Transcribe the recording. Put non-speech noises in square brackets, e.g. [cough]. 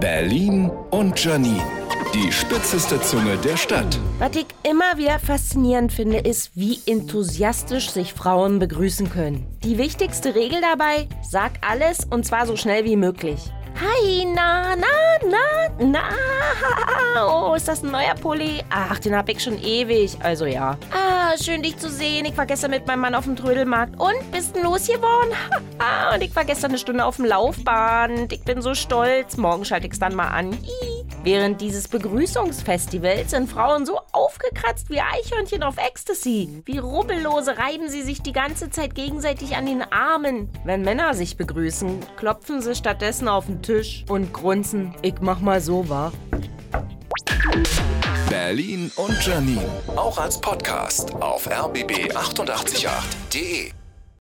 Berlin und Janine. Die spitzeste Zunge der Stadt. Was ich immer wieder faszinierend finde, ist, wie enthusiastisch sich Frauen begrüßen können. Die wichtigste Regel dabei, sag alles und zwar so schnell wie möglich. Hi, na, na, na, na. [laughs] Oh, ist das ein neuer Pulli? Ach, den hab ich schon ewig. Also ja. Ah, schön dich zu sehen. Ich war gestern mit meinem Mann auf dem Trödelmarkt. Und, bist du losgeworden? [laughs] Ah, und ich war gestern eine Stunde auf dem Laufband. Ich bin so stolz. Morgen schalte ich's dann mal an. Während dieses Begrüßungsfestivals sind Frauen so aufgekratzt wie Eichhörnchen auf Ecstasy. Wie Rubbellose reiben sie sich die ganze Zeit gegenseitig an den Armen. Wenn Männer sich begrüßen, klopfen sie stattdessen auf den Tisch und grunzen. Ich mach mal so, wa? Berlin und Janine. Auch als Podcast auf rbb888.de.